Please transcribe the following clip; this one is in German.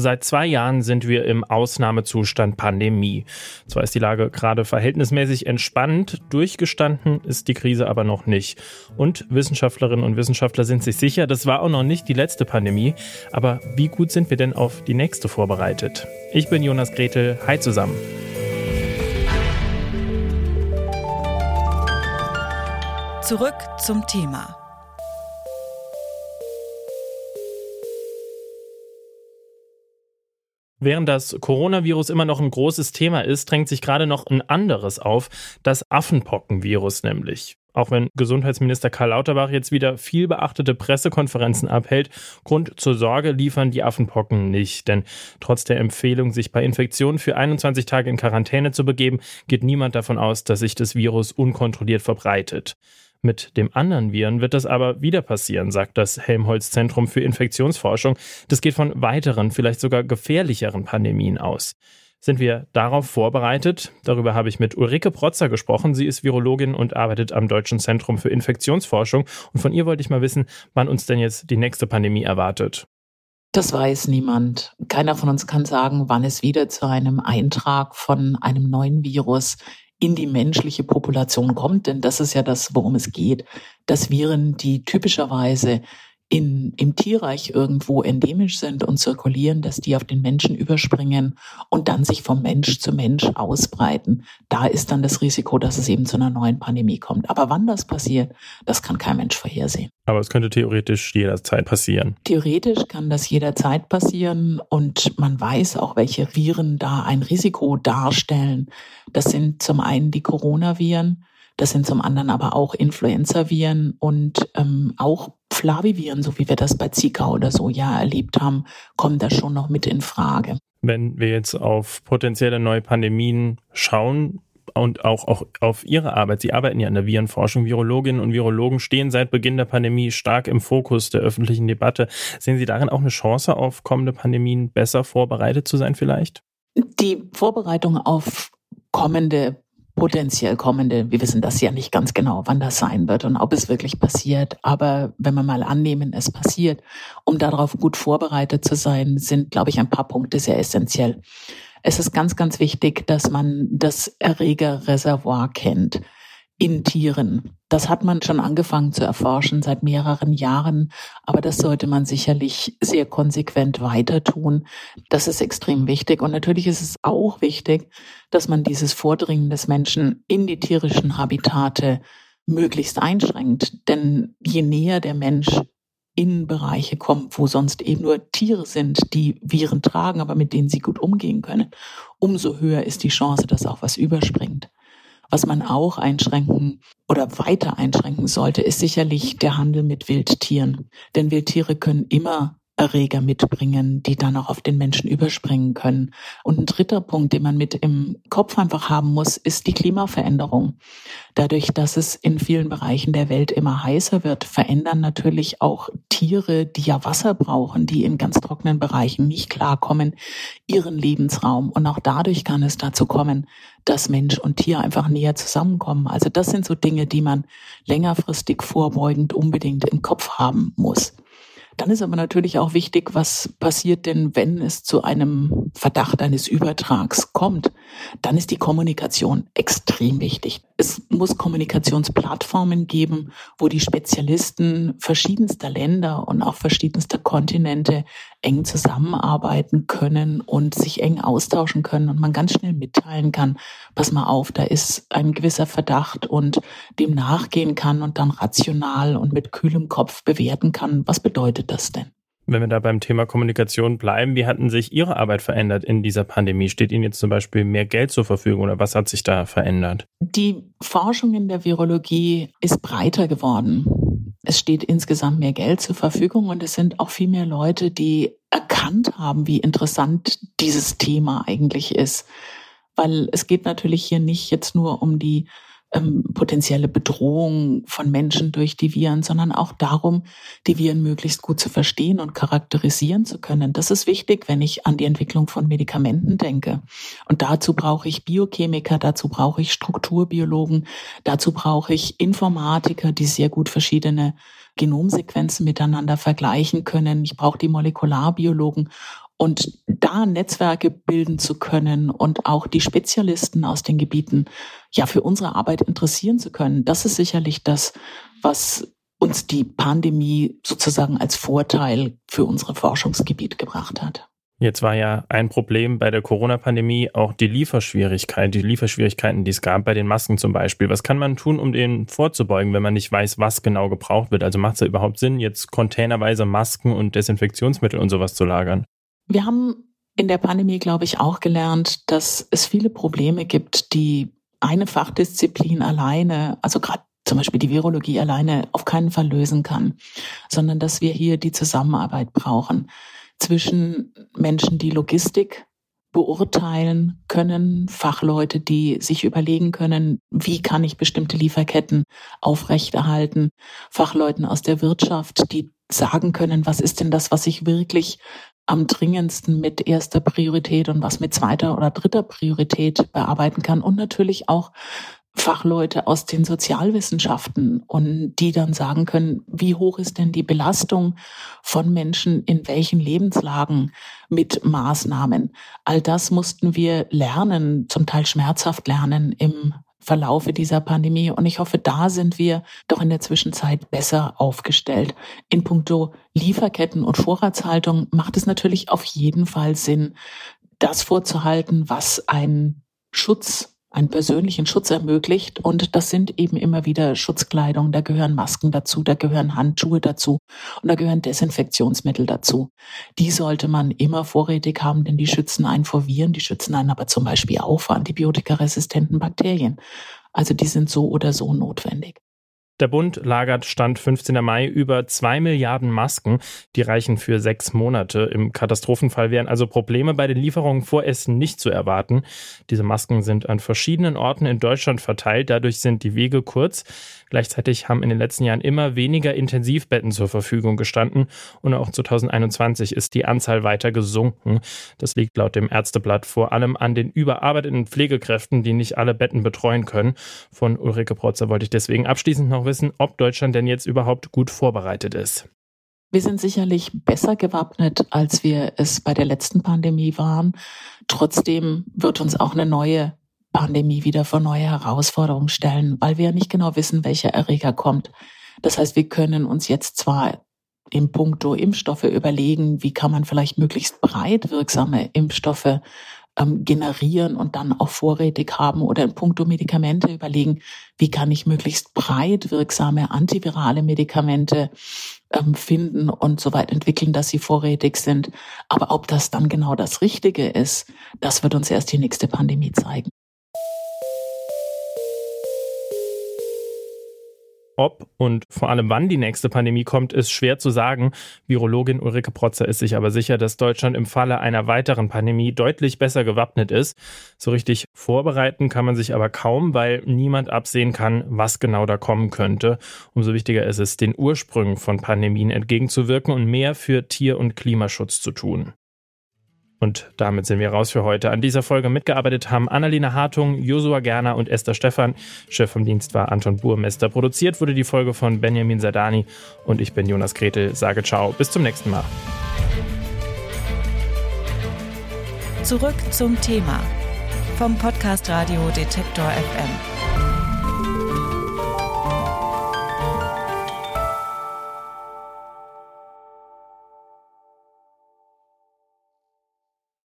Seit zwei Jahren sind wir im Ausnahmezustand Pandemie. Zwar ist die Lage gerade verhältnismäßig entspannt, durchgestanden ist die Krise aber noch nicht. Und Wissenschaftlerinnen und Wissenschaftler sind sich sicher, das war auch noch nicht die letzte Pandemie. Aber wie gut sind wir denn auf die nächste vorbereitet? Ich bin Jonas Gretel. Hi zusammen. Zurück zum Thema. Während das Coronavirus immer noch ein großes Thema ist, drängt sich gerade noch ein anderes auf, das Affenpockenvirus nämlich. Auch wenn Gesundheitsminister Karl Lauterbach jetzt wieder viel beachtete Pressekonferenzen abhält, Grund zur Sorge liefern die Affenpocken nicht. Denn trotz der Empfehlung, sich bei Infektionen für 21 Tage in Quarantäne zu begeben, geht niemand davon aus, dass sich das Virus unkontrolliert verbreitet. Mit dem anderen Viren wird das aber wieder passieren, sagt das Helmholtz Zentrum für Infektionsforschung. Das geht von weiteren, vielleicht sogar gefährlicheren Pandemien aus. Sind wir darauf vorbereitet? Darüber habe ich mit Ulrike Protzer gesprochen. Sie ist Virologin und arbeitet am Deutschen Zentrum für Infektionsforschung. Und von ihr wollte ich mal wissen, wann uns denn jetzt die nächste Pandemie erwartet. Das weiß niemand. Keiner von uns kann sagen, wann es wieder zu einem Eintrag von einem neuen Virus in die menschliche Population kommt, denn das ist ja das, worum es geht, dass Viren, die typischerweise in, im Tierreich irgendwo endemisch sind und zirkulieren, dass die auf den Menschen überspringen und dann sich vom Mensch zu Mensch ausbreiten. Da ist dann das Risiko, dass es eben zu einer neuen Pandemie kommt. Aber wann das passiert, das kann kein Mensch vorhersehen. Aber es könnte theoretisch jederzeit passieren. Theoretisch kann das jederzeit passieren und man weiß auch, welche Viren da ein Risiko darstellen. Das sind zum einen die Coronaviren, das sind zum anderen aber auch Influenza-Viren und ähm, auch Flaviviren, so wie wir das bei Zika oder so ja erlebt haben, kommen da schon noch mit in Frage. Wenn wir jetzt auf potenzielle neue Pandemien schauen, und auch, auch auf Ihre Arbeit. Sie arbeiten ja in der Virenforschung. Virologinnen und Virologen stehen seit Beginn der Pandemie stark im Fokus der öffentlichen Debatte. Sehen Sie darin auch eine Chance, auf kommende Pandemien besser vorbereitet zu sein vielleicht? Die Vorbereitung auf kommende potenziell kommende, wir wissen das ja nicht ganz genau, wann das sein wird und ob es wirklich passiert. Aber wenn wir mal annehmen, es passiert, um darauf gut vorbereitet zu sein, sind, glaube ich, ein paar Punkte sehr essentiell. Es ist ganz, ganz wichtig, dass man das Erregerreservoir kennt in Tieren. Das hat man schon angefangen zu erforschen seit mehreren Jahren, aber das sollte man sicherlich sehr konsequent weiter tun. Das ist extrem wichtig. Und natürlich ist es auch wichtig, dass man dieses Vordringen des Menschen in die tierischen Habitate möglichst einschränkt. Denn je näher der Mensch in Bereiche kommt, wo sonst eben nur Tiere sind, die Viren tragen, aber mit denen sie gut umgehen können, umso höher ist die Chance, dass auch was überspringt. Was man auch einschränken oder weiter einschränken sollte, ist sicherlich der Handel mit Wildtieren. Denn Wildtiere können immer Erreger mitbringen, die dann auch auf den Menschen überspringen können. Und ein dritter Punkt, den man mit im Kopf einfach haben muss, ist die Klimaveränderung. Dadurch, dass es in vielen Bereichen der Welt immer heißer wird, verändern natürlich auch Tiere, die ja Wasser brauchen, die in ganz trockenen Bereichen nicht klarkommen, ihren Lebensraum. Und auch dadurch kann es dazu kommen, dass Mensch und Tier einfach näher zusammenkommen. Also das sind so Dinge, die man längerfristig vorbeugend unbedingt im Kopf haben muss. Dann ist aber natürlich auch wichtig, was passiert denn, wenn es zu einem Verdacht eines Übertrags kommt. Dann ist die Kommunikation extrem wichtig. Es muss Kommunikationsplattformen geben, wo die Spezialisten verschiedenster Länder und auch verschiedenster Kontinente eng zusammenarbeiten können und sich eng austauschen können und man ganz schnell mitteilen kann, pass mal auf, da ist ein gewisser Verdacht und dem nachgehen kann und dann rational und mit kühlem Kopf bewerten kann, was bedeutet das denn? Wenn wir da beim Thema Kommunikation bleiben, wie hatten sich Ihre Arbeit verändert in dieser Pandemie? Steht Ihnen jetzt zum Beispiel mehr Geld zur Verfügung oder was hat sich da verändert? Die Forschung in der Virologie ist breiter geworden. Es steht insgesamt mehr Geld zur Verfügung und es sind auch viel mehr Leute, die erkannt haben, wie interessant dieses Thema eigentlich ist. Weil es geht natürlich hier nicht jetzt nur um die ähm, potenzielle Bedrohung von Menschen durch die Viren, sondern auch darum, die Viren möglichst gut zu verstehen und charakterisieren zu können. Das ist wichtig, wenn ich an die Entwicklung von Medikamenten denke. Und dazu brauche ich Biochemiker, dazu brauche ich Strukturbiologen, dazu brauche ich Informatiker, die sehr gut verschiedene Genomsequenzen miteinander vergleichen können. Ich brauche die Molekularbiologen Und da Netzwerke bilden zu können und auch die Spezialisten aus den Gebieten ja für unsere Arbeit interessieren zu können, das ist sicherlich das, was uns die Pandemie sozusagen als Vorteil für unsere Forschungsgebiet gebracht hat. Jetzt war ja ein Problem bei der Corona-Pandemie auch die Lieferschwierigkeit, die Lieferschwierigkeiten, die es gab bei den Masken zum Beispiel. Was kann man tun, um denen vorzubeugen, wenn man nicht weiß, was genau gebraucht wird? Also macht es ja überhaupt Sinn, jetzt containerweise Masken und Desinfektionsmittel und sowas zu lagern? Wir haben in der Pandemie, glaube ich, auch gelernt, dass es viele Probleme gibt, die eine Fachdisziplin alleine, also gerade zum Beispiel die Virologie alleine auf keinen Fall lösen kann, sondern dass wir hier die Zusammenarbeit brauchen zwischen Menschen, die Logistik beurteilen können, Fachleute, die sich überlegen können, wie kann ich bestimmte Lieferketten aufrechterhalten, Fachleuten aus der Wirtschaft, die sagen können, was ist denn das, was ich wirklich am dringendsten mit erster Priorität und was mit zweiter oder dritter Priorität bearbeiten kann und natürlich auch Fachleute aus den Sozialwissenschaften und die dann sagen können, wie hoch ist denn die Belastung von Menschen in welchen Lebenslagen mit Maßnahmen. All das mussten wir lernen, zum Teil schmerzhaft lernen im Verlaufe dieser Pandemie. Und ich hoffe, da sind wir doch in der Zwischenzeit besser aufgestellt. In puncto Lieferketten und Vorratshaltung macht es natürlich auf jeden Fall Sinn, das vorzuhalten, was ein Schutz einen persönlichen Schutz ermöglicht. Und das sind eben immer wieder Schutzkleidung, da gehören Masken dazu, da gehören Handschuhe dazu und da gehören Desinfektionsmittel dazu. Die sollte man immer vorrätig haben, denn die schützen einen vor Viren, die schützen einen aber zum Beispiel auch vor antibiotikaresistenten Bakterien. Also die sind so oder so notwendig. Der Bund lagert Stand 15. Mai über zwei Milliarden Masken. Die reichen für sechs Monate. Im Katastrophenfall wären also Probleme bei den Lieferungen vor Essen nicht zu erwarten. Diese Masken sind an verschiedenen Orten in Deutschland verteilt. Dadurch sind die Wege kurz. Gleichzeitig haben in den letzten Jahren immer weniger Intensivbetten zur Verfügung gestanden. Und auch 2021 ist die Anzahl weiter gesunken. Das liegt laut dem Ärzteblatt vor allem an den überarbeiteten Pflegekräften, die nicht alle Betten betreuen können. Von Ulrike Protzer wollte ich deswegen abschließend noch wissen, ob Deutschland denn jetzt überhaupt gut vorbereitet ist. Wir sind sicherlich besser gewappnet, als wir es bei der letzten Pandemie waren. Trotzdem wird uns auch eine neue Pandemie wieder vor neue Herausforderungen stellen, weil wir ja nicht genau wissen, welcher Erreger kommt. Das heißt, wir können uns jetzt zwar im Punkto Impfstoffe überlegen, wie kann man vielleicht möglichst breit wirksame Impfstoffe ähm, generieren und dann auch vorrätig haben oder in puncto Medikamente überlegen, wie kann ich möglichst breit wirksame antivirale Medikamente ähm, finden und so weit entwickeln, dass sie vorrätig sind. Aber ob das dann genau das Richtige ist, das wird uns erst die nächste Pandemie zeigen. Ob und vor allem wann die nächste Pandemie kommt, ist schwer zu sagen. Virologin Ulrike Protzer ist sich aber sicher, dass Deutschland im Falle einer weiteren Pandemie deutlich besser gewappnet ist. So richtig vorbereiten kann man sich aber kaum, weil niemand absehen kann, was genau da kommen könnte. Umso wichtiger ist es, den Ursprüngen von Pandemien entgegenzuwirken und mehr für Tier- und Klimaschutz zu tun. Und damit sind wir raus für heute. An dieser Folge mitgearbeitet haben Annalena Hartung, Josua Gerner und Esther Stephan. Chef vom Dienst war Anton Burmester. Produziert wurde die Folge von Benjamin Sadani. Und ich bin Jonas Gretel. Sage ciao. Bis zum nächsten Mal. Zurück zum Thema vom Podcast Radio Detektor FM.